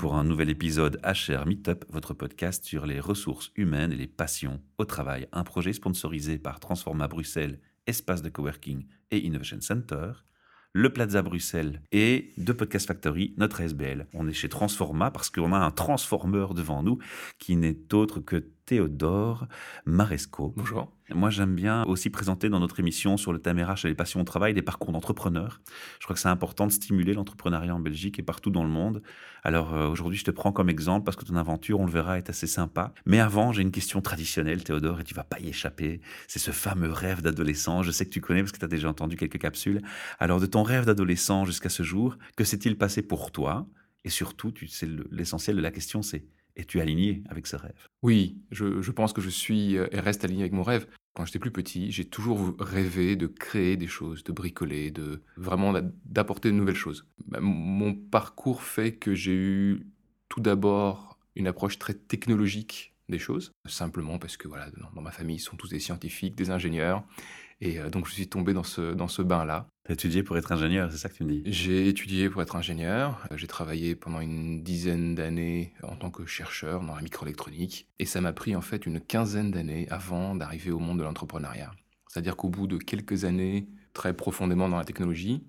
pour un nouvel épisode HR Meetup, votre podcast sur les ressources humaines et les passions au travail. Un projet sponsorisé par Transforma Bruxelles, espace de coworking et Innovation Center, le Plaza Bruxelles et de Podcast Factory, notre SBL. On est chez Transforma parce qu'on a un transformeur devant nous qui n'est autre que Théodore Maresco. Bonjour. Moi, j'aime bien aussi présenter dans notre émission sur le thème RH et les passions au travail des parcours d'entrepreneurs. Je crois que c'est important de stimuler l'entrepreneuriat en Belgique et partout dans le monde. Alors euh, aujourd'hui, je te prends comme exemple parce que ton aventure, on le verra, est assez sympa. Mais avant, j'ai une question traditionnelle, Théodore, et tu vas pas y échapper. C'est ce fameux rêve d'adolescent. Je sais que tu connais parce que tu as déjà entendu quelques capsules. Alors de ton rêve d'adolescent jusqu'à ce jour, que s'est-il passé pour toi? Et surtout, tu sais, l'essentiel de la question, c'est es-tu aligné avec ce rêve Oui, je, pense que je suis euh, et reste aligné avec mon rêve. Quand j'étais plus petit, j'ai toujours rêvé de créer des choses, de bricoler, de vraiment d'apporter de nouvelles choses. Bah, mon parcours fait que j'ai eu tout d'abord une approche très technologique des choses, simplement parce que voilà, dans ma famille, ils sont tous des scientifiques, des ingénieurs, et euh, donc je suis tombé dans ce, dans ce bain-là. Tu as étudié pour être ingénieur, c'est ça que tu me dis? J'ai étudié pour être ingénieur. J'ai travaillé pendant une dizaine d'années en tant que chercheur dans la microélectronique. Et ça m'a pris en fait une quinzaine d'années avant d'arriver au monde de l'entrepreneuriat. C'est-à-dire qu'au bout de quelques années très profondément dans la technologie,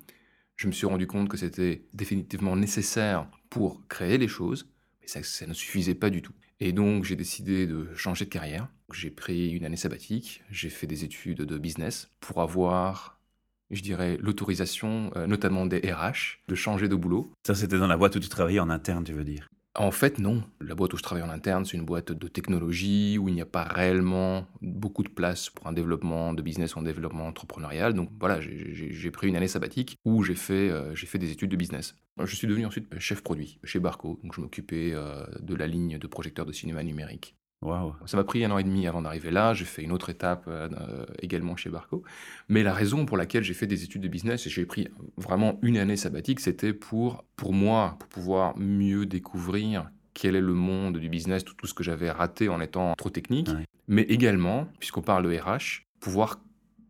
je me suis rendu compte que c'était définitivement nécessaire pour créer les choses, mais ça ne suffisait pas du tout. Et donc j'ai décidé de changer de carrière. J'ai pris une année sabbatique, j'ai fait des études de business pour avoir, je dirais, l'autorisation, euh, notamment des RH, de changer de boulot. Ça c'était dans la boîte où tu travaillais en interne, tu veux dire? En fait, non. La boîte où je travaille en interne, c'est une boîte de technologie où il n'y a pas réellement beaucoup de place pour un développement de business ou un développement entrepreneurial. Donc voilà, j'ai pris une année sabbatique où j'ai fait, euh, fait des études de business. Je suis devenu ensuite chef produit chez Barco. Donc je m'occupais euh, de la ligne de projecteurs de cinéma numérique. Ça m'a pris un an et demi avant d'arriver là. J'ai fait une autre étape euh, euh, également chez Barco. Mais la raison pour laquelle j'ai fait des études de business et j'ai pris vraiment une année sabbatique, c'était pour, pour moi, pour pouvoir mieux découvrir quel est le monde du business, tout, tout ce que j'avais raté en étant trop technique. Mais également, puisqu'on parle de RH, pouvoir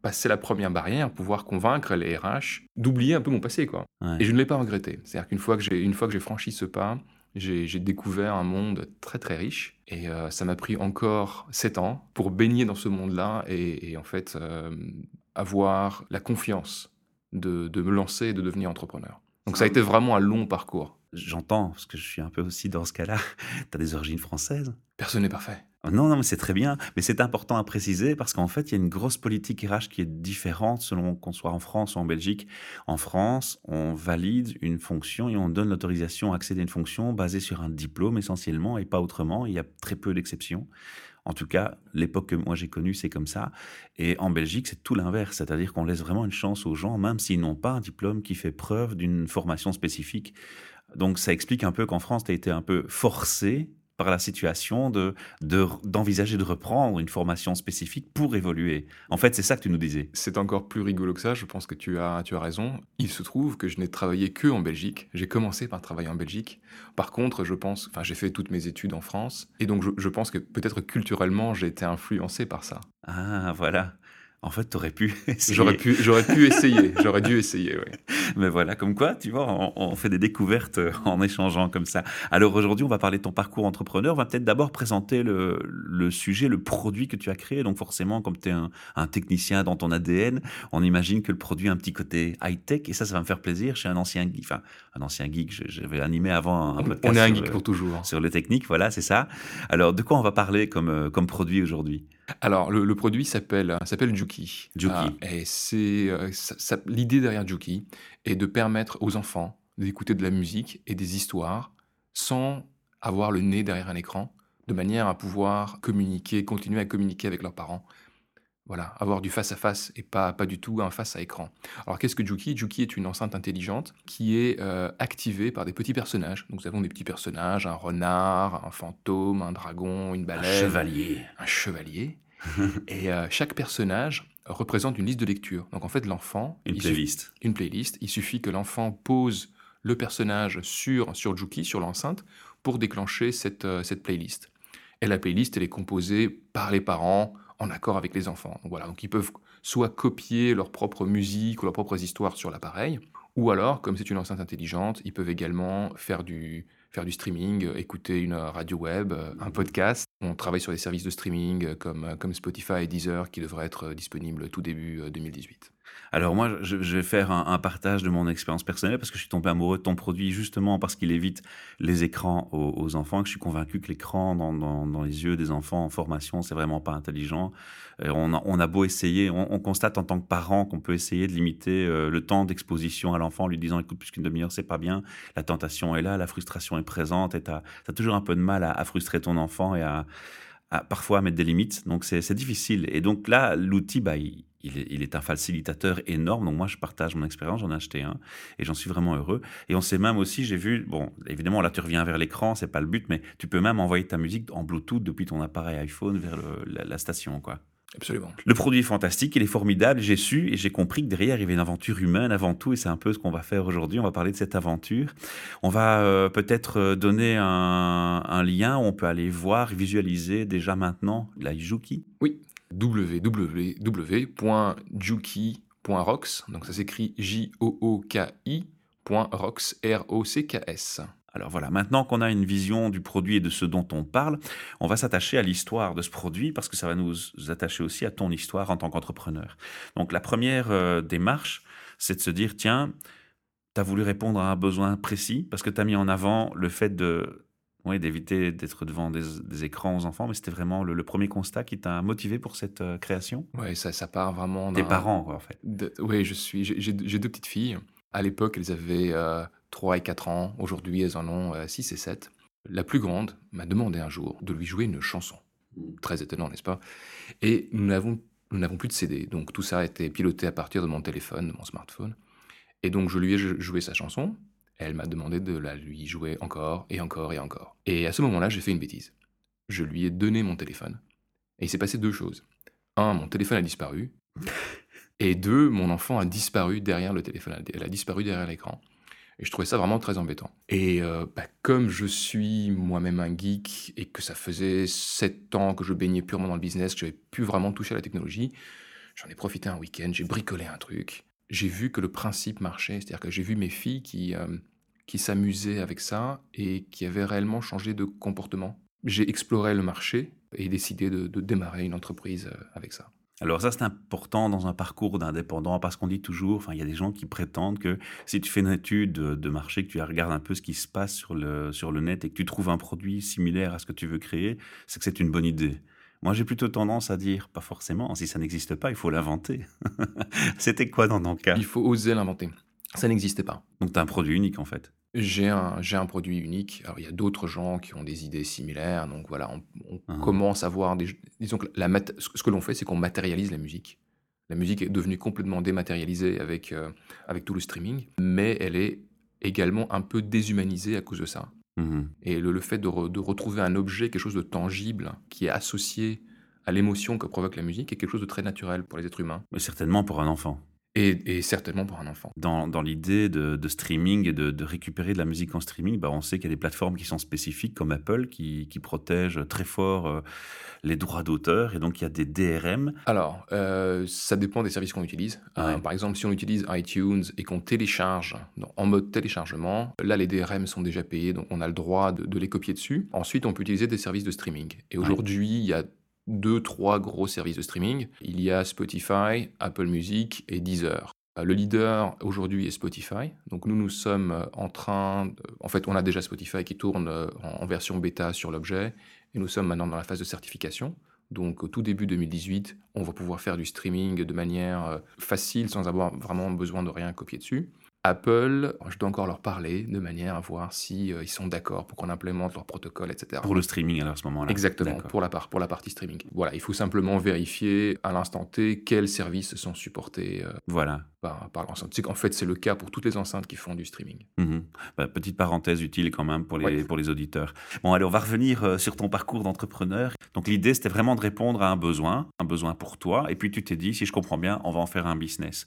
passer la première barrière, pouvoir convaincre les RH d'oublier un peu mon passé. quoi. Et je ne l'ai pas regretté. C'est-à-dire qu'une fois que j'ai franchi ce pas, j'ai découvert un monde très très riche et euh, ça m'a pris encore sept ans pour baigner dans ce monde-là et, en fait euh, avoir la confiance de, de, me lancer et de devenir entrepreneur. Donc ça a été vraiment un long parcours. J'entends, parce que je suis un peu aussi dans ce cas-là. Tu as des origines françaises? Personne n'est parfait. Non, non, mais c'est très bien. Mais c'est important à préciser parce qu'en fait, il y a une grosse politique RH qui est différente selon qu'on soit en France ou en Belgique. En France, on valide une fonction et on donne l'autorisation à accéder à une fonction basée sur un diplôme essentiellement et pas autrement. Il y a très peu d'exceptions. En tout cas, l'époque que moi j'ai connue, c'est comme ça. Et en Belgique, c'est tout l'inverse. C'est-à-dire qu'on laisse vraiment une chance aux gens, même s'ils n'ont pas un diplôme qui fait preuve d'une formation spécifique. Donc ça explique un peu qu'en France, tu as été un peu forcé par la situation de d'envisager de, reprendre une formation spécifique pour évoluer. En fait, c'est ça que tu nous disais. C'est encore plus rigolo que ça, je pense que tu as, tu as raison. Il se trouve que je n'ai travaillé que en Belgique. J'ai commencé par travailler en Belgique. Par contre, je pense, enfin, j'ai fait toutes mes études en France. Et donc, je, je pense que peut-être culturellement, j'ai été influencé par ça. Ah, voilà. En fait, tu aurais pu essayer. J'aurais pu, j'aurais pu essayer. J'aurais dû essayer, oui. Mais voilà, comme quoi, tu vois, on, fait des découvertes euh, en échangeant comme ça. Alors aujourd'hui, on va parler de ton parcours entrepreneur. On va peut-être d'abord présenter le, le, sujet, le produit que tu as créé. Donc forcément, comme tu es un, un, technicien dans ton ADN, on imagine que le produit a un petit côté high-tech. Et ça, ça va me faire plaisir. Je suis un ancien geek, enfin, un ancien geek. J'avais animé avant un podcast. On est un geek pour toujours. Sur les techniques, voilà, c'est ça. Alors, de quoi on va parler comme, euh, comme produit aujourd'hui? Alors, le, produit s'appelle s'appelle Juki. Juki. Ah, et c'est euh, l'idée derrière Juki est de permettre aux enfants d'écouter de la musique et des histoires sans avoir le nez derrière un écran, de manière à pouvoir communiquer, continuer à communiquer avec leurs parents. Voilà, avoir du face à face et pas pas du tout un face à écran. Alors qu'est-ce que Juki? Juki est une enceinte intelligente qui est euh, activée par des petits personnages. Donc nous avons des petits personnages, un renard, un fantôme, un dragon, une baleine, un chevalier, un chevalier et euh, chaque personnage représente une liste de lecture. Donc en fait, l'enfant... Une playlist. Une playlist. Il suffit que l'enfant pose le personnage sur, sur Juki, sur l'enceinte, pour déclencher cette, euh, cette playlist. Et la playlist, elle est composée par les parents en accord avec les enfants. Donc voilà, donc ils peuvent soit copier leur propre musique ou leurs propres histoires sur l'appareil, ou alors, comme c'est une enceinte intelligente, ils peuvent également faire du, faire du streaming, écouter une radio web, un podcast. On travaille sur des services de streaming comme, comme Spotify et Deezer qui devraient être disponibles tout début 2018. Alors moi, je, vais faire un, partage de mon expérience personnelle parce que je suis tombé amoureux de ton produit justement parce qu'il évite les écrans aux, enfants. Que je suis convaincu que l'écran dans, les yeux des enfants en formation, c'est vraiment pas intelligent. Euh, on, a, beau essayer, on, constate en tant que parent qu'on peut essayer de limiter euh, le temps d'exposition à l'enfant en lui disant écoute plus qu'une demi-heure c'est pas bien. La tentation est là, la frustration est présente et tu as, toujours un peu de mal à, frustrer ton enfant et à, parfois à mettre des limites. Donc c'est difficile. Et donc là, l'outil, bah, il, il est, un facilitateur énorme. Donc moi, je partage mon expérience, j'en ai acheté un et j'en suis vraiment heureux. Et on sait même aussi, j'ai vu, bon, évidemment, là, tu reviens vers l'écran, c'est pas le but, mais tu peux même envoyer ta musique en Bluetooth depuis ton appareil iPhone vers la, station, quoi. Absolument. Le produit est fantastique, il est formidable. J'ai su et j'ai compris que derrière, il y avait une aventure humaine avant tout, et c'est un peu ce qu'on va faire aujourd'hui. On va parler de cette aventure. On va euh, peut-être euh, donner un, lien où on peut aller voir, visualiser déjà maintenant la Juki. Oui, www.juki.rocks, donc ça s'écrit J-O-O-K-I.rocks, R-O-C-K-S. Alors voilà, maintenant qu'on a une vision du produit et de ce dont on parle, on va s'attacher à l'histoire de ce produit parce que ça va nous attacher aussi à ton histoire en tant qu'entrepreneur. Donc la première euh, démarche, c'est de se dire, tiens, tu as voulu répondre à un besoin précis parce que tu as mis en avant le fait de oui, d'éviter d'être devant des, écrans aux enfants, mais c'était vraiment le, premier constat qui t'a motivé pour cette euh, création Oui, ça, ça part vraiment Tes parents, en fait. oui, je suis, j'ai deux petites filles. À l'époque, elles avaient 3 euh, et 4 ans. Aujourd'hui, elles en ont 6 euh, et 7. La plus grande m'a demandé un jour de lui jouer une chanson. Très étonnant, n'est-ce pas? Et nous n'avons, nous n'avons plus de CD. Donc tout ça a été piloté à partir de mon téléphone, de mon smartphone. Et donc je lui ai joué sa chanson. Elle m'a demandé de la lui jouer encore et encore et encore. Et à ce moment-là, j'ai fait une bêtise. Je lui ai donné mon téléphone. Et il s'est passé deux choses. Un, mon téléphone a disparu. Et deux, mon enfant a disparu derrière le téléphone. Elle a disparu derrière l'écran. Et je trouvais ça vraiment très embêtant. Et euh, bah, comme je suis moi-même un geek et que ça faisait sept ans que je baignais purement dans le business, que j'avais plus vraiment touché à la technologie, j'en ai profité un week-end, j'ai bricolé un truc. J'ai vu que le principe marchait, c'est-à-dire que j'ai vu mes filles qui, euh, qui s'amusaient avec ça et qui avaient réellement changé de comportement. J'ai exploré le marché et décidé de, démarrer une entreprise euh, avec ça. Alors ça, c'est important dans un parcours d'indépendant parce qu'on dit toujours, enfin, il y a des gens qui prétendent que si tu fais une étude de marché, que tu regardes un peu ce qui se passe sur le, sur le net et que tu trouves un produit similaire à ce que tu veux créer, c'est que c'est une bonne idée. Moi, j'ai plutôt tendance à dire, pas forcément, si ça n'existe pas, il faut l'inventer. C'était quoi dans ton cas? Il faut oser l'inventer. Ça n'existait pas. Donc, tu as un produit unique en fait J'ai un, j'ai un produit unique. Alors, il y a d'autres gens qui ont des idées similaires. Donc, voilà, on, ah. commence à voir des. Disons que la ce que l'on fait, c'est qu'on matérialise la musique. La musique est devenue complètement dématérialisée avec, euh, avec tout le streaming, mais elle est également un peu déshumanisée à cause de ça. Mmh Et le, fait de, de, retrouver un objet, quelque chose de tangible, qui est associé à l'émotion que provoque la musique, est quelque chose de très naturel pour les êtres humains. Mais certainement pour un enfant. Et, certainement pour un enfant. Dans, dans l'idée de, de, streaming et de, de, récupérer de la musique en streaming, bah on sait qu'il y a des plateformes qui sont spécifiques comme Apple qui, qui protègent très fort euh, les droits d'auteur et donc il y a des DRM. Alors, euh, ça dépend des services qu'on utilise. Euh, par exemple, si on utilise iTunes et qu'on télécharge en mode téléchargement, là les DRM sont déjà payés, donc on a le droit de, les copier dessus. Ensuite, on peut utiliser des services de streaming. Et aujourd'hui, il y a deux, trois gros services de streaming. Il y a Spotify, Apple Music et Deezer. Euh, le leader aujourd'hui est Spotify. Donc nous, nous sommes euh, en train... En fait, on a déjà Spotify qui tourne euh, en version bêta sur l'objet. Et nous sommes maintenant dans la phase de certification. Donc au tout début 2018, on va pouvoir faire du streaming de manière facile sans avoir vraiment besoin de rien copier dessus. Apple, je dois encore leur parler de manière à voir si euh, ils sont d'accord pour qu'on implémente leur protocole, etc. Pour le streaming alors à ce moment-là. Exactement, pour la, part, pour la partie streaming. Voilà, il faut simplement vérifier à l'instant T quels services sont supportés euh, voilà. Par, par l'enceinte. C'est qu'en fait, c'est le cas pour toutes les enceintes qui font du streaming. Mhm. Bah, petite parenthèse utile quand même pour les, pour les auditeurs. Bon, allez, on va revenir euh, sur ton parcours d'entrepreneur. Donc l'idée, c'était vraiment de répondre à un besoin, un besoin pour toi. Et puis tu t'es dit, si je comprends bien, on va en faire un business.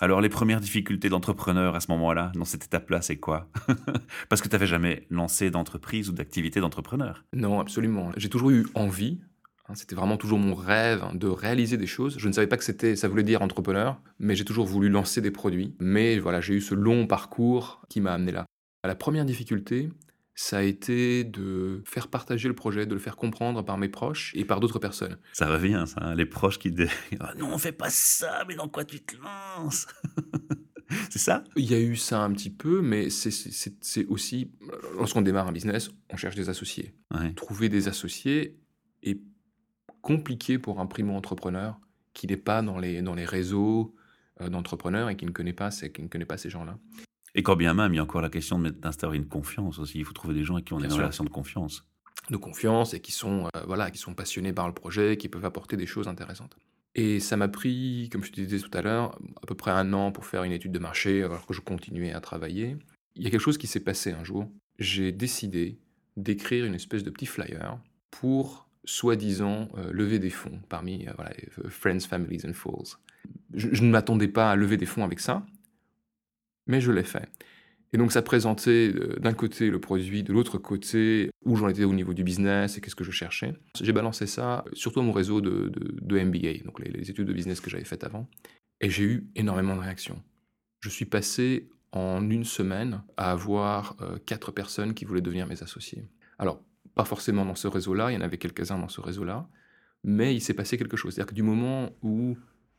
Alors les premières difficultés d'entrepreneur à ce moment-là, dans cette étape-là, c'est quoi? Parce que tu n'avais jamais lancé d'entreprise ou d'activité d'entrepreneur. Non, absolument. J'ai toujours eu envie. Hein, c'était vraiment toujours mon rêve de réaliser des choses. Je ne savais pas que c'était, ça voulait dire entrepreneur, mais j'ai toujours voulu lancer des produits. Mais voilà, j'ai eu ce long parcours qui m'a amené là. La première difficulté, ça a été de faire partager le projet, de le faire comprendre par mes proches et par d'autres personnes. Ça revient, ça, hein, les proches qui disent ah, Non, on fait pas ça, mais dans quoi tu te lances? C'est ça? Il y a eu ça un petit peu, mais c'est aussi, lorsqu'on démarre un business, on cherche des associés. Trouver des associés est compliqué pour un primo-entrepreneur qui n'est pas dans les, dans les réseaux euh, d'entrepreneurs et qui ne connaît pas, qui ne connaît pas ces gens-là. Et quand bien même, il y a encore la question d'instaurer une confiance aussi. Il faut trouver des gens avec qui on a une relation de confiance. De confiance et qui sont, euh, voilà, qui sont passionnés par le projet, qui peuvent apporter des choses intéressantes. Et ça m'a pris, comme je te disais tout à l'heure, à peu près un an pour faire une étude de marché alors que je continuais à travailler. Il y a quelque chose qui s'est passé un jour. J'ai décidé d'écrire une espèce de petit flyer pour soi-disant euh, lever des fonds parmi euh, voilà, Friends, Families and Fools. Je, ne m'attendais pas à lever des fonds avec ça, mais je l'ai fait. Et donc ça présentait euh, d'un côté le produit, de l'autre côté où j'en étais au niveau du business et qu'est-ce que je cherchais. J'ai balancé ça surtout à mon réseau de, MBA, donc les, études de business que j'avais faites avant, et j'ai eu énormément de réactions. Je suis passé en une semaine à avoir euh, quatre personnes qui voulaient devenir mes associés. Alors, pas forcément dans ce réseau-là, il y en avait quelques-uns dans ce réseau-là, mais il s'est passé quelque chose. C'est-à-dire que du moment où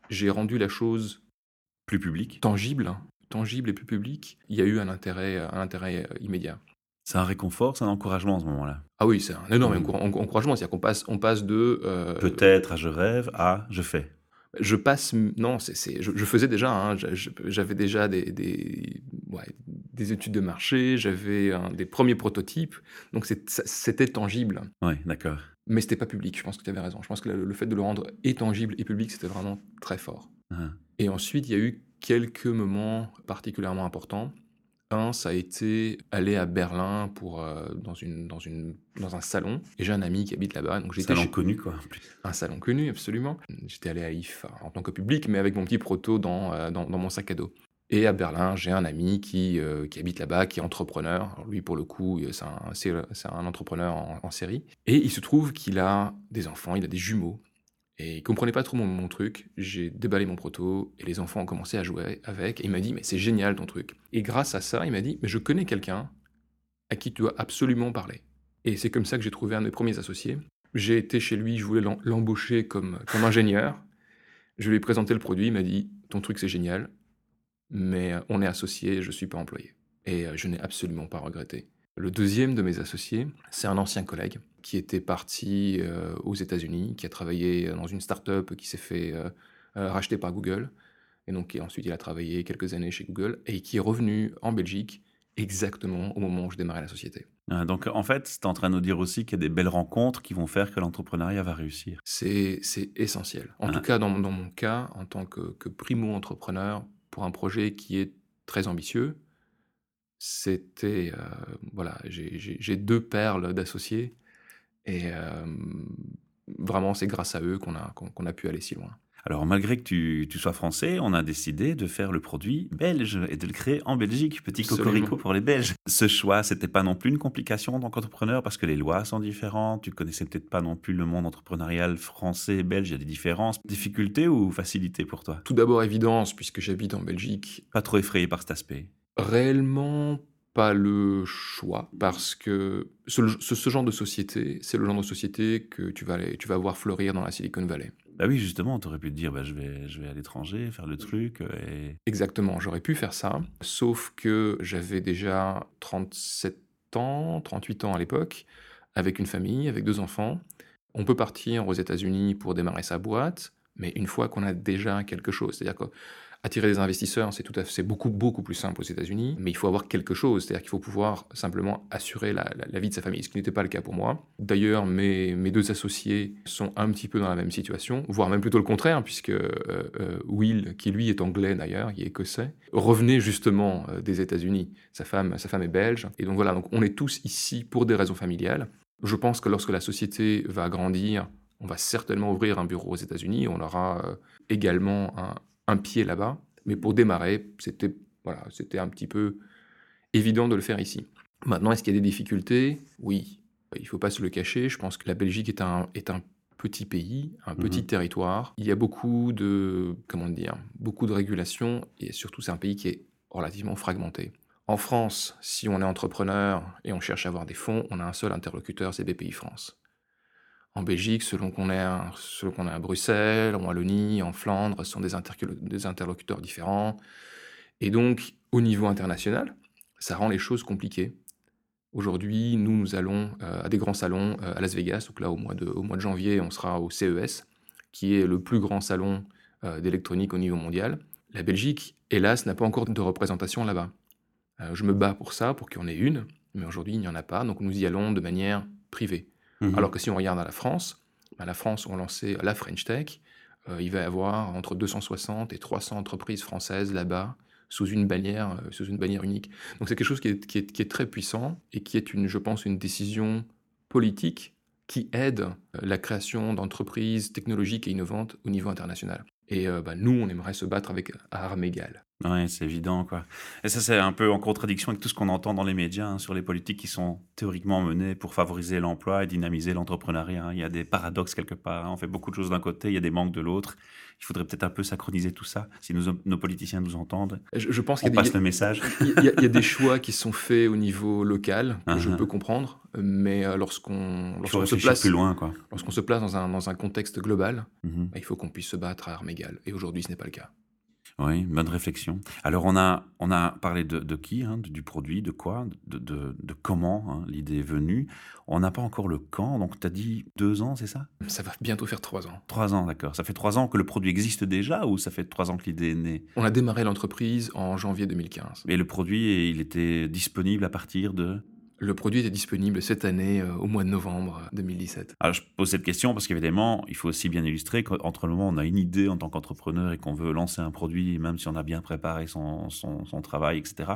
j'ai rendu la chose plus publique, tangible, tangible et plus public, il y a eu un intérêt, un intérêt euh, immédiat. C'est un réconfort, c'est un encouragement à ce moment-là. Ah oui, c'est un énorme mmh. encouragement. C'est-à-dire qu'on passe, on passe de. Euh, Peut-être à je rêve à je fais. Je passe. Non, c'est, je, faisais déjà. Hein, j'avais déjà des, des, des, études de marché, j'avais des premiers prototypes. Donc c'était tangible. Oui, d'accord. Mais c'était pas public. Je pense que tu avais raison. Je pense que le, fait de le rendre et tangible et public, c'était vraiment très fort. Ah. Et ensuite, il y a eu quelques moments particulièrement importants. Un, ça a été aller à Berlin pour, euh, dans, une, dans, une, dans un salon. Et j'ai un ami qui habite là-bas. Donc un salon connu, quoi. Un salon connu, absolument. J'étais allé à IF en tant que public, mais avec mon petit proto dans, euh, dans, mon sac à dos. Et à Berlin, j'ai un ami qui, euh, qui habite là-bas, qui est entrepreneur. Alors lui, pour le coup, c'est un, un, entrepreneur en, en série. Et il se trouve qu'il a des enfants, il a des jumeaux. Et il comprenait pas trop mon, truc. J'ai déballé mon proto et les enfants ont commencé à jouer avec. Et il m'a dit, mais c'est génial ton truc. Et grâce à ça, il m'a dit, mais je connais quelqu'un à qui tu dois absolument parler. Et c'est comme ça que j'ai trouvé un de mes premiers associés. J'ai été chez lui, je voulais l'embaucher comme, comme ingénieur. Je lui ai présenté le produit, il m'a dit, ton truc c'est génial, mais on est associés, je ne suis pas employé. Et euh, je n'ai absolument pas regretté. Le deuxième de mes associés, c'est un ancien collègue qui était parti euh, aux États-Unis, qui a travaillé dans une start-up qui s'est fait euh, euh, racheter par Google. Et donc, ensuite, il a travaillé quelques années chez Google et qui est revenu en Belgique exactement au moment où je démarrais la société. Donc, en fait, tu es en train de nous dire aussi qu'il y a des belles rencontres qui vont faire que l'entrepreneuriat va réussir. C'est essentiel. En tout ah. cas, dans, mon cas, en tant que, que primo-entrepreneur, pour un projet qui est très ambitieux, c'était euh, voilà, j'ai deux perles d'associés et euh, vraiment c'est grâce à eux qu'on a qu'on a pu aller si loin. Alors malgré que tu, tu, sois français, on a décidé de faire le produit belge et de le créer en Belgique, petit cocorico pour les Belges. Ce choix, c'était pas non plus une complication en tant qu'entrepreneur parce que les lois sont différentes, tu connaissais peut-être pas non plus le monde entrepreneurial français et belge, il y a des différences. Difficulté ou facilité pour toi? Tout d'abord évidence puisque j'habite en Belgique. Pas trop effrayé par cet aspect? Réellement pas le choix parce que ce, genre de société, c'est le genre de société que tu vas, aller, tu vas voir fleurir dans la Silicon Valley. Bah oui, justement, tu aurais pu te dire, bah, je, vais, je vais à l'étranger, faire le truc. Euh, et... Exactement, j'aurais pu faire ça, sauf que j'avais déjà 37 ans, 38 ans à l'époque, avec une famille, avec deux enfants. On peut partir aux États-Unis pour démarrer sa boîte, mais une fois qu'on a déjà quelque chose, c'est-à-dire que Attirer des investisseurs, c'est tout à fait, beaucoup, beaucoup plus simple aux États-Unis, mais il faut avoir quelque chose, c'est-à-dire qu'il faut pouvoir simplement assurer la, vie de sa famille, ce qui n'était pas le cas pour moi. D'ailleurs, mes, mes, deux associés sont un petit peu dans la même situation, voire même plutôt le contraire, puisque euh, euh, Will, qui lui est anglais d'ailleurs, il est écossais, revenait justement euh, des États-Unis. Sa femme, sa femme est belge, et donc voilà, donc on est tous ici pour des raisons familiales. Je pense que lorsque la société va grandir, on va certainement ouvrir un bureau aux États-Unis, on aura également un un pied là-bas. Mais pour démarrer, c'était voilà, c'était un petit peu évident de le faire ici. Maintenant, est-ce qu'il y a des difficultés? Oui, il ne faut pas se le cacher. Je pense que la Belgique est un, est un petit pays, un mhm. petit territoire. Il y a beaucoup de, comment dire, beaucoup de régulations et surtout c'est un pays qui est relativement fragmenté. En France, si on est entrepreneur et on cherche à avoir des fonds, on a un seul interlocuteur, c'est BPI France. En Belgique, selon qu'on est, à, est à Bruxelles, en Wallonie, en Flandre, ce sont des, interlocuteurs différents. Et donc, au niveau international, ça rend les choses compliquées. Aujourd'hui, nous, nous allons euh, à des grands salons euh, à Las Vegas. Donc là, au mois, de, au mois de janvier, on sera au CES, qui est le plus grand salon euh, d'électronique au niveau mondial. La Belgique, hélas, n'a pas encore de représentation là-bas. je me bats pour ça, pour qu'il y en ait une, mais aujourd'hui, il n'y en a pas. Donc nous y allons de manière privée. Mmh Alors que si on regarde à la France, bah, la France ont lancé la French Tech. il va y avoir entre 260 et 300 entreprises françaises là-bas sous une bannière, euh, sous une bannière unique. Donc c'est quelque chose qui est, très puissant et qui est, une, je pense, une décision politique qui aide euh, la création d'entreprises technologiques et innovantes au niveau international. Et euh, bah, nous, on aimerait se battre avec à armes égales. Oui, c'est évident, quoi. Et ça, c'est un peu en contradiction avec tout ce qu'on entend dans les médias hein, sur les politiques qui sont théoriquement menées pour favoriser l'emploi et dynamiser l'entrepreneuriat. Hein. Il y a des paradoxes quelque part. Hein. On fait beaucoup de choses d'un côté, il y a des manques de l'autre. Il faudrait peut-être un peu synchroniser tout ça, si nos, politiciens nous entendent. Je, pense qu'il y passe le message. Il y, a, des choix qui sont faits au niveau local, que je uh-huh. peux comprendre, mais euh, lorsqu'on se place plus loin, quoi. Lorsqu'on se place dans un, dans un contexte global, mm-hmm. bah, il faut qu'on puisse se battre à armes égales. Et aujourd'hui, ce n'est pas le cas. Oui, bonne réflexion. Alors, on a, on a parlé de, qui, hein, du produit, de quoi, de, de, comment hein, l'idée est venue. On n'a pas encore le quand, donc tu as dit deux ans, c'est ça? Ça va bientôt faire trois ans. Trois ans, d'accord. Ça fait trois ans que le produit existe déjà ou ça fait trois ans que l'idée est née? On a démarré l'entreprise en janvier 2015. Et le produit, il était disponible à partir de? Le produit est disponible cette année, euh, au mois de novembre 2017. Alors, je pose cette question parce qu'évidemment, il faut aussi bien illustrer qu'entre le moment où on a une idée en tant qu'entrepreneur et qu'on veut lancer un produit, même si on a bien préparé son, son, travail, etc.,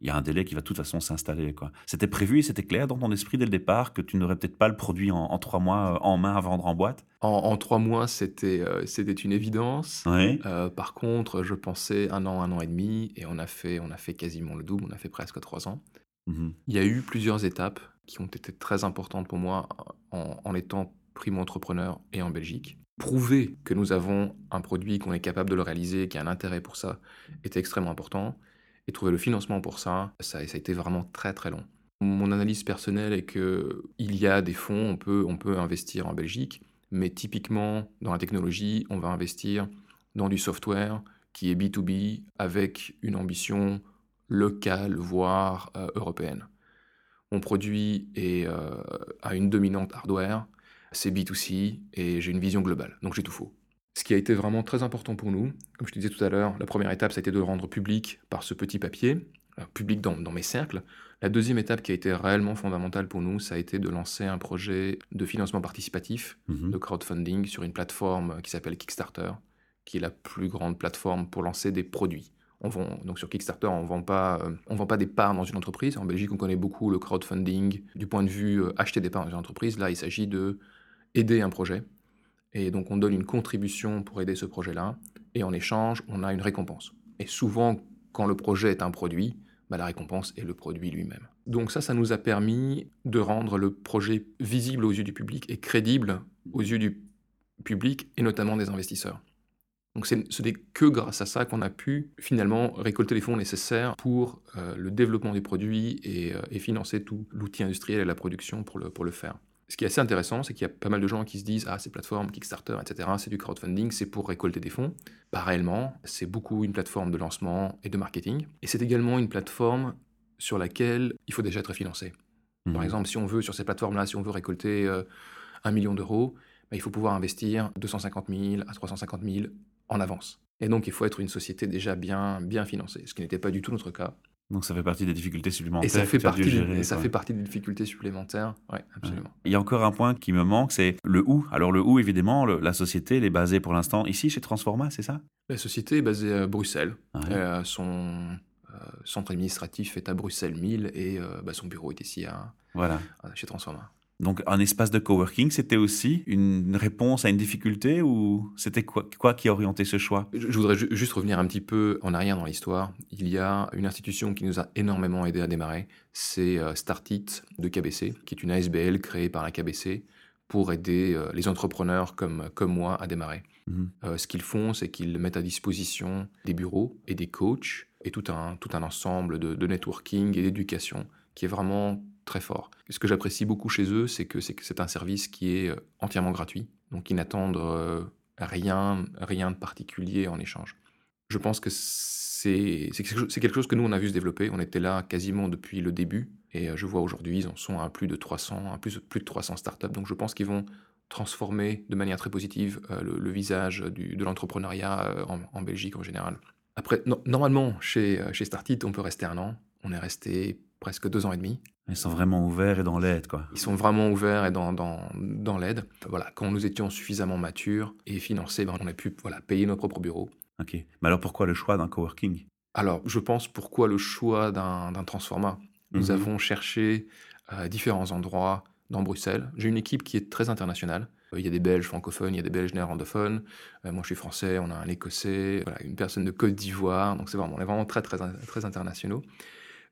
il y a un délai qui va de toute façon s'installer. C'était prévu et c'était clair dans ton esprit dès le départ que tu n'aurais peut-être pas le produit en, trois mois euh, en main à vendre en boîte? En, trois mois, c'était euh, c'était une évidence. par contre, je pensais un an, un an et demi, et on a fait, on a fait quasiment le double, on a fait presque trois ans. Mmh Il y a eu plusieurs étapes qui ont été très importantes pour moi en, étant primo-entrepreneur et en Belgique. Prouver que nous avons un produit, qu'on est capable de le réaliser, qu'il y a un intérêt pour ça, était extrêmement important. Et trouver le financement pour ça, ça, a été vraiment très très long. Mon analyse personnelle est qu'il y a des fonds, on peut, on peut investir en Belgique, mais typiquement dans la technologie, on va investir dans du software qui est B2B avec une ambition locale, voire euh, européenne. Mon produit est, euh, a une dominante hardware, c'est B2C et j'ai une vision globale, donc j'ai tout faux. Ce qui a été vraiment très important pour nous, comme je te disais tout à l'heure, la première étape, ça a été de le rendre public par ce petit papier, euh, public dans, mes cercles. La deuxième étape qui a été réellement fondamentale pour nous, ça a été de lancer un projet de financement participatif, mhm. de crowdfunding, sur une plateforme qui s'appelle Kickstarter, qui est la plus grande plateforme pour lancer des produits donc sur Kickstarter, on vend pas, euh, on vend pas des parts dans une entreprise. En Belgique, on connaît beaucoup le crowdfunding du point de vue euh, acheter des parts dans une entreprise. Là, il s'agit de aider un projet. Et donc, on donne une contribution pour aider ce projet-là. Et en échange, on a une récompense. Et souvent, quand le projet est un produit, bah, la récompense est le produit lui-même. Donc ça, ça nous a permis de rendre le projet visible aux yeux du public et crédible aux yeux du public et notamment des investisseurs. Donc ce n'est que grâce à ça qu'on a pu finalement récolter les fonds nécessaires pour euh, le développement des produits euh, et, financer tout l'outil industriel et la production pour le, pour le faire. Ce qui est assez intéressant, c'est qu'il y a pas mal de gens qui se disent Ah, ces plateformes, Kickstarter, etc., c'est du crowdfunding, c'est pour récolter des fonds. Pas réellement, c'est beaucoup une plateforme de lancement et de marketing. Et c'est également une plateforme sur laquelle il faut déjà être financé. Par mmh. exemple, si on veut, sur ces plateformes-là, si on veut récolter euh, un million d'euros, bah, il faut pouvoir investir 250 000 à 350 000 en avance. Et donc, il faut être une société déjà bien, bien financée, ce qui n'était pas du tout notre cas. Donc ça fait partie des difficultés supplémentaires. Et ça fait, partie, gérer, ça fait partie des difficultés supplémentaires, oui, absolument. Il y a encore un point qui me manque, c'est le où. Alors le où, évidemment, la société, elle est basée pour l'instant ici, chez Transforma, c'est ça? La société est basée à Bruxelles. Euh, son euh, centre administratif est à Bruxelles 1000 et euh, bah, son bureau est ici à, voilà. chez Transforma. Donc un espace de coworking, c'était aussi une réponse à une difficulté ou c'était quoi, quoi, qui a orienté ce choix? Je, voudrais juste revenir un petit peu en arrière dans l'histoire. Il y a une institution qui nous a énormément aidé à démarrer, c'est euh, Startit de KBC, qui est une ASBL créée par la KBC pour aider euh, les entrepreneurs comme, comme moi à démarrer. Mhm. Euh, ce qu'ils font, c'est qu'ils mettent à disposition des bureaux et des coachs et tout un, tout un ensemble de, de networking et d'éducation qui est vraiment très fort. Ce que j'apprécie beaucoup chez eux, c'est que c'est un service qui est euh, entièrement gratuit, donc ils n'attendent euh, rien, rien de particulier en échange. Je pense que c'est quelque chose- que nous, on a vu se développer. On était là quasiment depuis le début. Et euh, je vois aujourd'hui, ils en sont à plus de 300, à plus, plus de 300 startups. Donc je pense qu'ils vont transformer de manière très positive le, visage de l'entrepreneuriat en, Belgique en général. Après, no- normalement, chez, chez Startit, on peut rester un an. On est resté presque deux ans et demi. Ils sont vraiment ouverts et dans l'aide, quoi. Ils sont vraiment ouverts et dans, dans, dans l'aide. Voilà, quand nous étions suffisamment matures et financés, ben, on a pu voilà, payer nos propres bureaux. Ok. Mais alors pourquoi le choix d'un coworking? Alors, je pense pourquoi le choix d'un transformat. Nous Mhm. avons cherché à différents endroits dans Bruxelles. J'ai une équipe qui est très internationale. Euh, Il y a des Belges francophones, il y a des Belges néerlandophones. Euh, moi, je suis français, on a un Écossais, voilà, une personne de Côte d'Ivoire. Donc, c'est vraiment, on est vraiment très, très, très internationaux.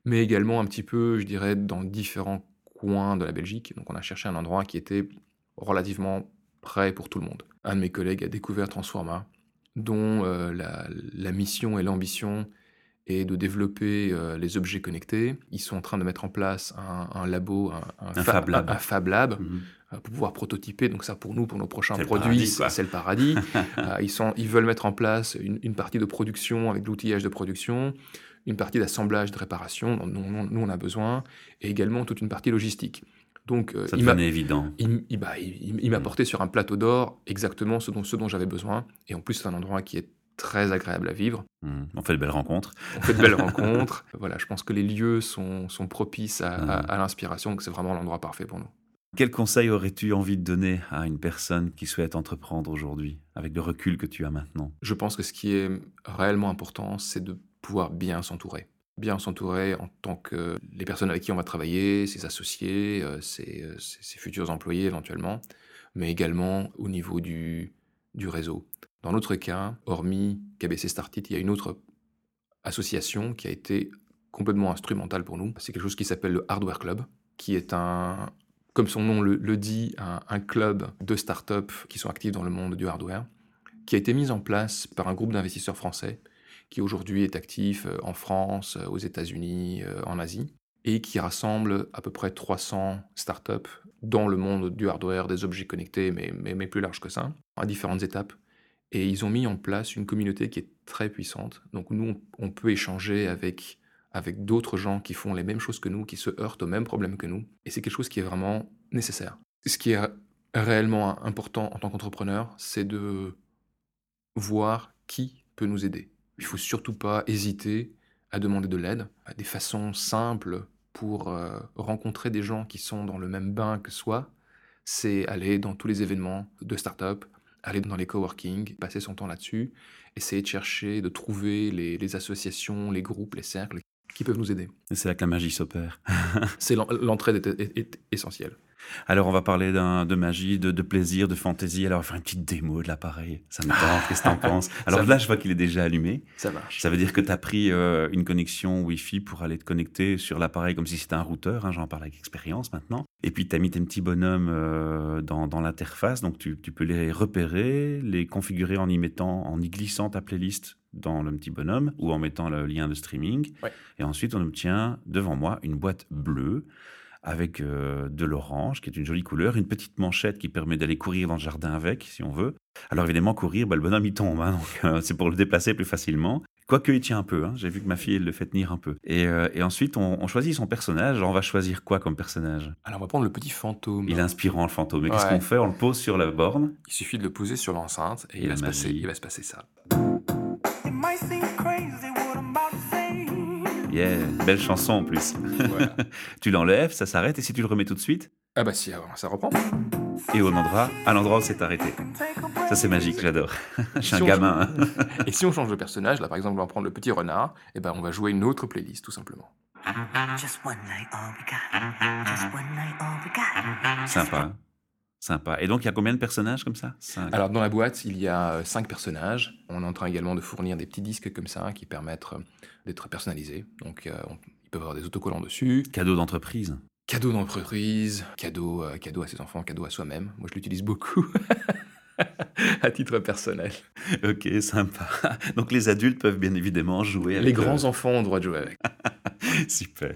Mais également un petit peu, je dirais, dans différents coins de la Belgique. Donc, on a cherché un endroit qui était relativement prêt pour tout le monde. Un de mes collègues a découvert Transforma, dont euh, la, la mission et l'ambition est de développer euh, les objets connectés. Ils sont en train de mettre en place un, un labo, un, Un Fab Lab. un Fab Lab, Mhm. euh, pour pouvoir prototyper. Donc ça, pour nous, pour nos prochains produits, c'est le paradis. Ils, sont, ils veulent mettre en place une, une partie de production avec l'outillage de production, une partie d'assemblage, de réparation dont nous, on a besoin, et également toute une partie logistique. Donc euh, Ça il m'a- évident. il, bah, il- il- il m'a Mm. porté sur un plateau d'or exactement ce dont, ce dont j'avais besoin. Et en plus, c'est un endroit qui est très agréable à vivre. Mhm. On fait de belles rencontres. On fait de belles rencontres. Voilà, je pense que les lieux sont, sont propices à, à- Mm. à l'inspiration, donc c'est vraiment l'endroit parfait pour nous. Quel conseil aurais-tu envie de donner à une personne qui souhaite entreprendre aujourd'hui, avec le recul que tu as maintenant? Je pense que ce qui est réellement important, c'est de pouvoir bien s'entourer. Bien s'entourer en tant que les personnes avec qui on va travailler, ses associés, euh, ses, euh, ses- futurs employés éventuellement, mais également au niveau du, réseau. Dans notre cas, hormis KBC Startit, il y a une autre association qui a été complètement instrumentale pour nous. C'est quelque chose qui s'appelle le Hardware Club, qui est un, comme son nom le, le dit, un, un club de startups qui sont actifs dans le monde du hardware, qui a été mis en place par un groupe d'investisseurs français qui aujourd'hui est actif euh, en France, euh, aux États-Unis, euh, en Asie, et qui rassemble à peu près 300 startups dans le monde du hardware, des objets connectés, mais, mais, plus large que ça, à différentes étapes. Et ils ont mis en place une communauté qui est très puissante. Donc nous, on, on peut échanger avec, avec d'autres gens qui font les mêmes choses que nous, qui se heurtent aux mêmes problèmes que nous. Et c'est quelque chose qui est vraiment nécessaire. Ce qui est réellement important en tant qu'entrepreneur, c'est de voir qui peut nous aider. Il faut surtout pas hésiter à demander de l'aide, des façons simples pour euh, rencontrer des gens qui sont dans le même bain que soi. C'est aller dans tous les événements de start-up, aller dans les coworking, passer son temps là-dessus, essayer de chercher, de trouver les associations, les groupes, les cercles qui peuvent nous aider. C'est là que la magie s'opère. C'est l'en- l'entraide est, est- est essentielle. Alors, on va parler de magie, de, de plaisir, de fantaisie. Alors, on va faire une petite démo de l'appareil. Ça me tente. Qu'est-ce que t'en penses? Alors là, je vois qu'il est déjà allumé. Ça marche. Ça veut dire que tu as pris euh, une connexion Wi-Fi pour aller te connecter sur l'appareil comme si c'était un routeur. hein, J'en parle avec expérience maintenant. Et puis, tu as mis tes petits bonhommes euh, dans, dans l'interface. Donc, tu, tu peux les repérer, les configurer en y mettant, en y glissant ta playlist dans le petit bonhomme ou en mettant le lien de streaming. Ouais. Et ensuite, on obtient devant moi une boîte bleue avec euh, de l'orange, qui est une jolie couleur, une petite manchette qui permet d'aller courir dans le jardin avec, si on veut. Alors évidemment, courir, bah, le bonhomme, il tombe, hein, donc euh, c'est pour le déplacer plus facilement. Quoique, il tient un peu, hein, j'ai vu que ma fille, elle le fait tenir un peu. Et, euh, et ensuite, on, on choisit son personnage. Alors, on va choisir quoi comme personnage? Alors, on va prendre le petit fantôme. Il est inspirant, le fantôme. Et qu'est-ce Ouais. qu'on fait? On le pose sur la borne. Il suffit de le poser sur l'enceinte et Et il va, se passer, il va se passer ça. Yeah, belle chanson en plus. Voilà. tu l'enlèves, ça s'arrête, et si tu le remets tout de suite, ah bah si, alors, ça reprend. et au endroit, à l'endroit où c'est arrêté. Ça, c'est magique, j'adore. Je suis un Si gamin. hein. Et si on change de personnage, là par exemple, on va prendre le petit renard, et ben on va jouer une autre playlist tout simplement. Just one night, all we got. Just one night, all we got. Sympa. hein. Sympa. Et donc, il y a combien de personnages comme ça? Cinq. Alors dans la boîte, il y a euh, cinq personnages. On est en train également de fournir des petits disques comme ça qui permettent euh, d'être personnalisés. Donc euh, on- ils peuvent avoir des autocollants dessus. Cadeau d'entreprise. Cadeau d'entreprise, cadeau, euh, cadeau à ses enfants, cadeau à soi-même. Moi je l'utilise beaucoup. à titre personnel. Ok, sympa. Donc les adultes peuvent bien évidemment jouer avec Les le- grands enfants ont le droit de jouer avec. Super.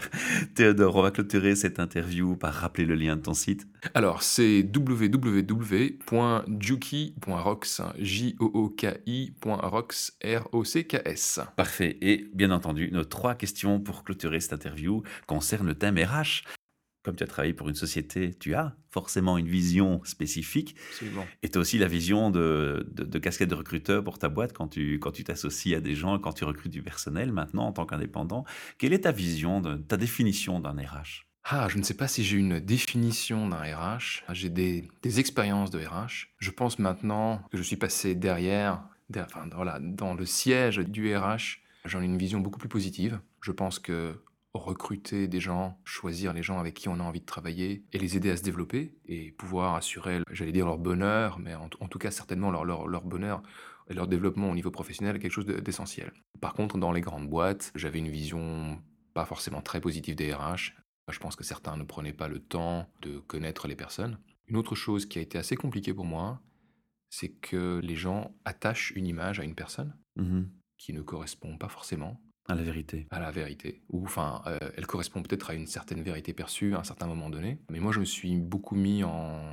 Théodore, on va clôturer cette interview par rappeler le lien de ton site. Alors, c'est www.juki.rocks, J-O-O-K-I.rocks, R-O-C-K-S. Parfait. Et bien entendu, nos trois questions pour clôturer cette interview concernent le thème RH. Comme tu as travaillé pour une société, tu as forcément une vision spécifique Absolument. et tu as aussi la vision de, de, de casquette de recruteur pour ta boîte quand tu quand tu t'associes à des gens, quand tu recrutes du personnel maintenant en tant qu'indépendant. Quelle est ta vision, de, ta définition d'un RH Ah, je ne sais pas si j'ai une définition d'un RH. J'ai des, des expériences de RH. Je pense maintenant que je suis passé derrière, der- enfin, voilà, dans le siège du RH. J'en ai une vision beaucoup plus positive. Je pense que recruter des gens, choisir les gens avec qui on a envie de travailler et les aider à se développer et pouvoir assurer, j'allais dire leur bonheur, mais en, en tout cas certainement leur, leur, leur bonheur et leur développement au niveau professionnel est quelque chose de- d'essentiel. Par contre, dans les grandes boîtes, j'avais une vision pas forcément très positive des RH. Je pense que certains ne prenaient pas le temps de connaître les personnes. Une autre chose qui a été assez compliquée pour moi, c'est que les gens attachent une image à une personne Mhm. qui ne correspond pas forcément À la vérité. à la vérité. Ou enfin, euh, elle correspond peut-être à une certaine vérité perçue à un certain moment donné. Mais moi, je me suis beaucoup mis en,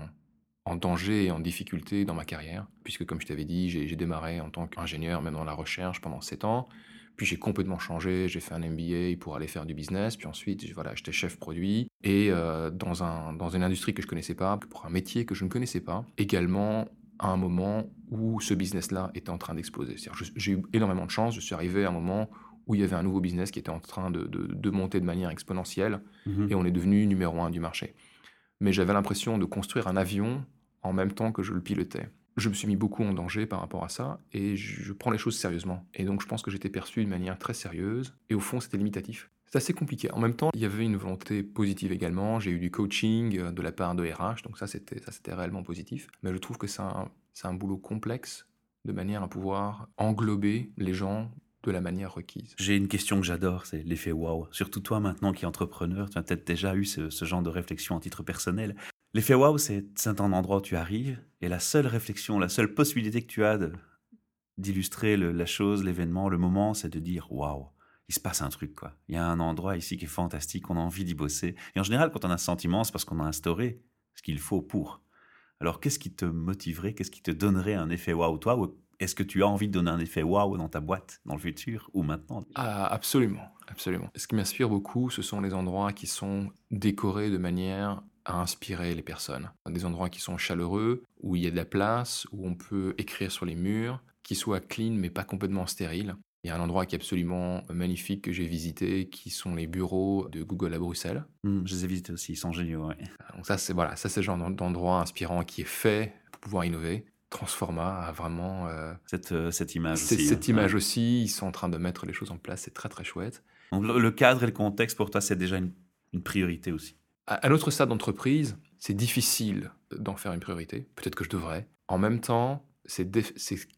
danger et en difficulté dans ma carrière, puisque comme je t'avais dit, j'ai démarré en tant qu'ingénieur, même dans la recherche pendant 7 ans. Puis j'ai complètement changé, j'ai fait un MBA pour aller faire du business, puis ensuite, voilà, j'étais chef produit, et euh, dans, un, dans une industrie que je connaissais pas, pour un métier que je ne connaissais pas, également à un moment où ce business-là était en train d'exploser. J'ai eu énormément de chance, je suis arrivé à un moment où il y avait un nouveau business qui était en train de, de- de monter de manière exponentielle Mhm. et on est devenu numéro un du marché. Mais j'avais l'impression de construire un avion en même temps que je le pilotais. Je me suis mis beaucoup en danger par rapport à ça et je, prends les choses sérieusement. Et donc je pense que j'étais perçu d'une manière très sérieuse et au fond c'était limitatif. C'est assez compliqué. En même temps, il y avait une volonté positive également. J'ai eu du coaching euh, de la part de RH, donc ça c'était ça c'était réellement positif. Mais je trouve que c'est un, c'est un boulot complexe de manière à pouvoir englober les gens de la manière requise. J'ai une question que j'adore, c'est l'effet wow. Surtout toi maintenant qui es entrepreneur, tu as peut-être déjà eu ce, genre de réflexion à titre personnel. L'effet wow, c'est un endroit où tu arrives et la seule réflexion, la seule possibilité que tu as d'illustrer la chose, l'événement, le moment, c'est de dire waouh, il se passe un truc quoi. Il y a un endroit ici qui est fantastique, on a envie d'y bosser. Et en général, quand on a ce sentiment, c'est parce qu'on a instauré ce qu'il faut pour. Alors, qu'est-ce qui te motiverait, qu'est-ce qui te donnerait un effet waouh toi est-ce que tu as envie de donner un effet waouh dans ta boîte, dans le futur ou maintenant Ah, absolument, absolument. Ce qui m'inspire beaucoup, ce sont les endroits qui sont décorés de manière à inspirer les personnes. Des endroits qui sont chaleureux, où il y a de la place, où on peut écrire sur les murs, qui soient clean mais pas complètement stériles. Il y a un endroit qui est absolument magnifique que j'ai visité, qui sont les bureaux de Google à Bruxelles. Hmm, je les ai visités aussi, ils sont géniaux. ouais. Donc ça, c'est voilà, ça c'est le genre d'en- d'endroit inspirant qui est fait pour pouvoir innover. Transforma a vraiment euh, Cette, euh, cette image aussi. cette hein. image aussi. Ils sont en train de mettre les choses en place. C'est très très chouette. Donc, le, cadre et le contexte, pour toi, c'est déjà une, une priorité aussi. À, à notre stade d'entreprise, c'est difficile d'en faire une priorité. Peut-être que je devrais. En même temps, c'est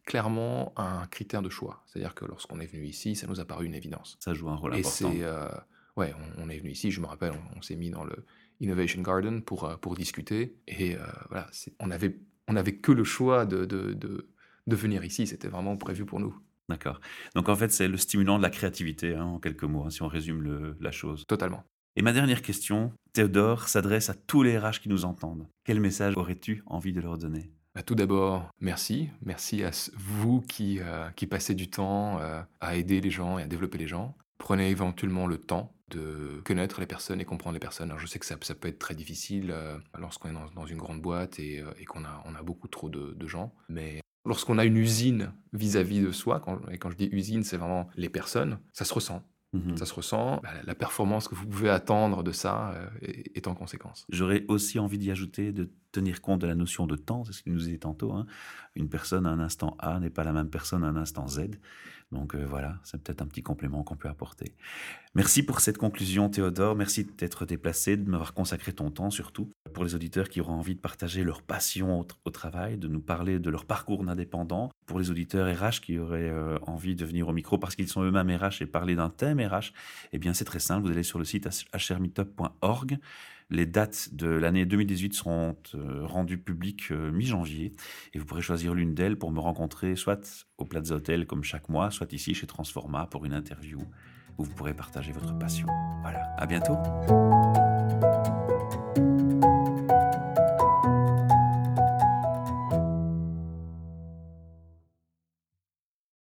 clairement un critère de choix. C'est-à-dire que lorsqu'on est venu ici, ça nous a paru une évidence. Ça joue un rôle Et important. c'est euh, ouais, on, on est venu ici. Je me rappelle, on, on s'est mis dans le Innovation Garden pour euh, pour discuter. Et euh, voilà, on avait on avait que le choix de de, de, de venir ici. C'était vraiment prévu pour nous. D'accord. Donc, en fait, c'est le stimulant de la créativité, hein, en quelques mots, hein, si on résume le- la chose. Totalement. Et ma dernière question, Théodore, s'adresse à tous les RH qui nous entendent. Quel message aurais-tu envie de leur donner? Bah, tout d'abord, merci. Merci à vous qui, euh, qui passez du temps euh, à aider les gens et à développer les gens. Prenez éventuellement le temps de connaître les personnes et comprendre les personnes. Alors, je sais que ça, ça peut être très difficile euh, lorsqu'on est dans, dans une grande boîte et, euh, et qu'on a, on a beaucoup trop de, de gens. Mais lorsqu'on a une usine vis-à-vis de soi, quand, et quand je dis usine, c'est vraiment les personnes, ça se ressent. Mhm. Ça se ressent. Bah, la performance que vous pouvez attendre de ça euh, est, est en conséquence. J'aurais aussi envie d'y ajouter de tenir compte de la notion de temps, c'est ce qu'il nous disait tantôt. hein. Une personne à un instant A n'est pas la même personne à un instant Z. Donc euh, voilà, c'est peut-être un petit complément qu'on peut apporter. Merci pour cette conclusion, Théodore. Merci de t'être déplacé, de m'avoir consacré ton temps surtout. Pour les auditeurs qui auront envie de partager leur passion au, tr- au travail, de nous parler de leur parcours d'indépendant. Pour les auditeurs RH qui auraient euh, envie de venir au micro parce qu'ils sont eux-mêmes RH et parler d'un thème RH, eh bien c'est très simple. Vous allez sur le site hrmeetup.org Les dates de l'année 2018 seront euh, rendues publiques euh, mi-janvier et vous pourrez choisir l'une d'elles pour me rencontrer soit au Plaza Hotel comme chaque mois, soit ici chez Transforma pour une interview où vous pourrez partager votre passion. Voilà, à bientôt.